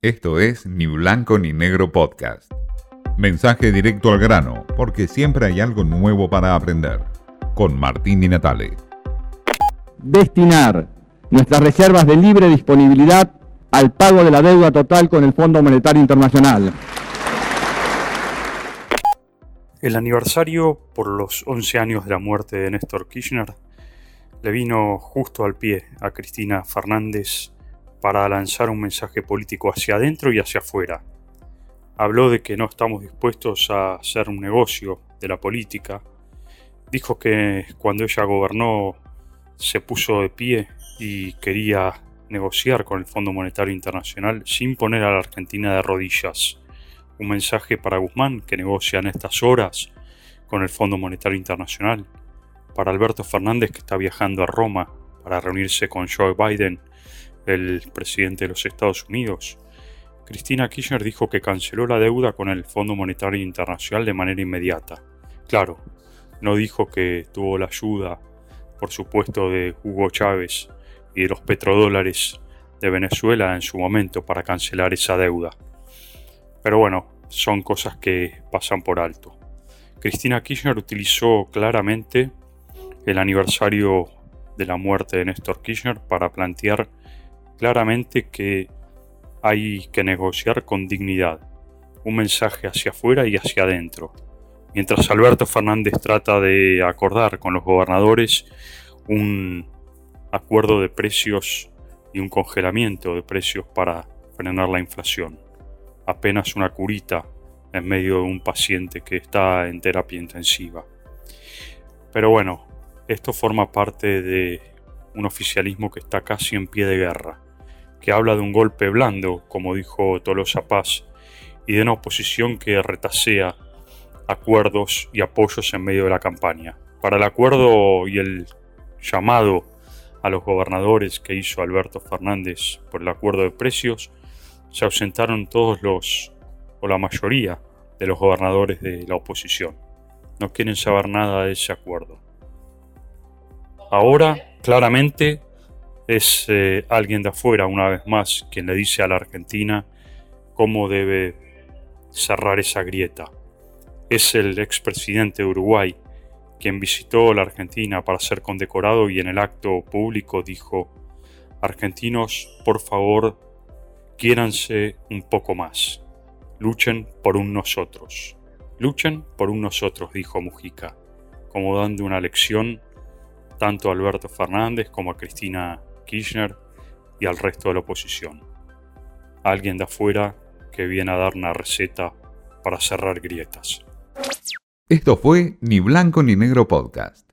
Esto es Ni Blanco ni Negro Podcast. Mensaje directo al grano, porque siempre hay algo nuevo para aprender. Con Martín Di Natale. Destinar nuestras reservas de libre disponibilidad al pago de la deuda total con el Fondo Monetario Internacional. El aniversario por los 11 años de la muerte de Néstor Kirchner le vino justo al pie a Cristina Fernández para lanzar un mensaje político hacia adentro y hacia afuera. Habló de que no estamos dispuestos a hacer un negocio de la política. Dijo que cuando ella gobernó se puso de pie y quería negociar con el Fondo Monetario Internacional sin poner a la Argentina de rodillas. Un mensaje para Guzmán que negocia en estas horas con el Fondo Monetario Internacional. Para Alberto Fernández que está viajando a Roma para reunirse con Joe Biden el presidente de los Estados Unidos. Cristina Kirchner dijo que canceló la deuda con el Fondo Monetario Internacional de manera inmediata. Claro, no dijo que tuvo la ayuda, por supuesto, de Hugo Chávez y de los petrodólares de Venezuela en su momento para cancelar esa deuda. Pero bueno, son cosas que pasan por alto. Cristina Kirchner utilizó claramente el aniversario de la muerte de Néstor Kirchner para plantear claramente que hay que negociar con dignidad, un mensaje hacia afuera y hacia adentro. Mientras Alberto Fernández trata de acordar con los gobernadores un acuerdo de precios y un congelamiento de precios para frenar la inflación. Apenas una curita en medio de un paciente que está en terapia intensiva. Pero bueno, esto forma parte de un oficialismo que está casi en pie de guerra que habla de un golpe blando, como dijo Tolosa Paz, y de una oposición que retasea acuerdos y apoyos en medio de la campaña. Para el acuerdo y el llamado a los gobernadores que hizo Alberto Fernández por el acuerdo de precios, se ausentaron todos los, o la mayoría de los gobernadores de la oposición. No quieren saber nada de ese acuerdo. Ahora, claramente, es eh, alguien de afuera, una vez más, quien le dice a la Argentina cómo debe cerrar esa grieta. Es el expresidente de Uruguay quien visitó la Argentina para ser condecorado y en el acto público dijo, Argentinos, por favor, quiéranse un poco más. Luchen por un nosotros. Luchen por un nosotros, dijo Mujica, como dando una lección tanto a Alberto Fernández como a Cristina Kirchner y al resto de la oposición. Alguien de afuera que viene a dar una receta para cerrar grietas. Esto fue Ni Blanco ni Negro Podcast.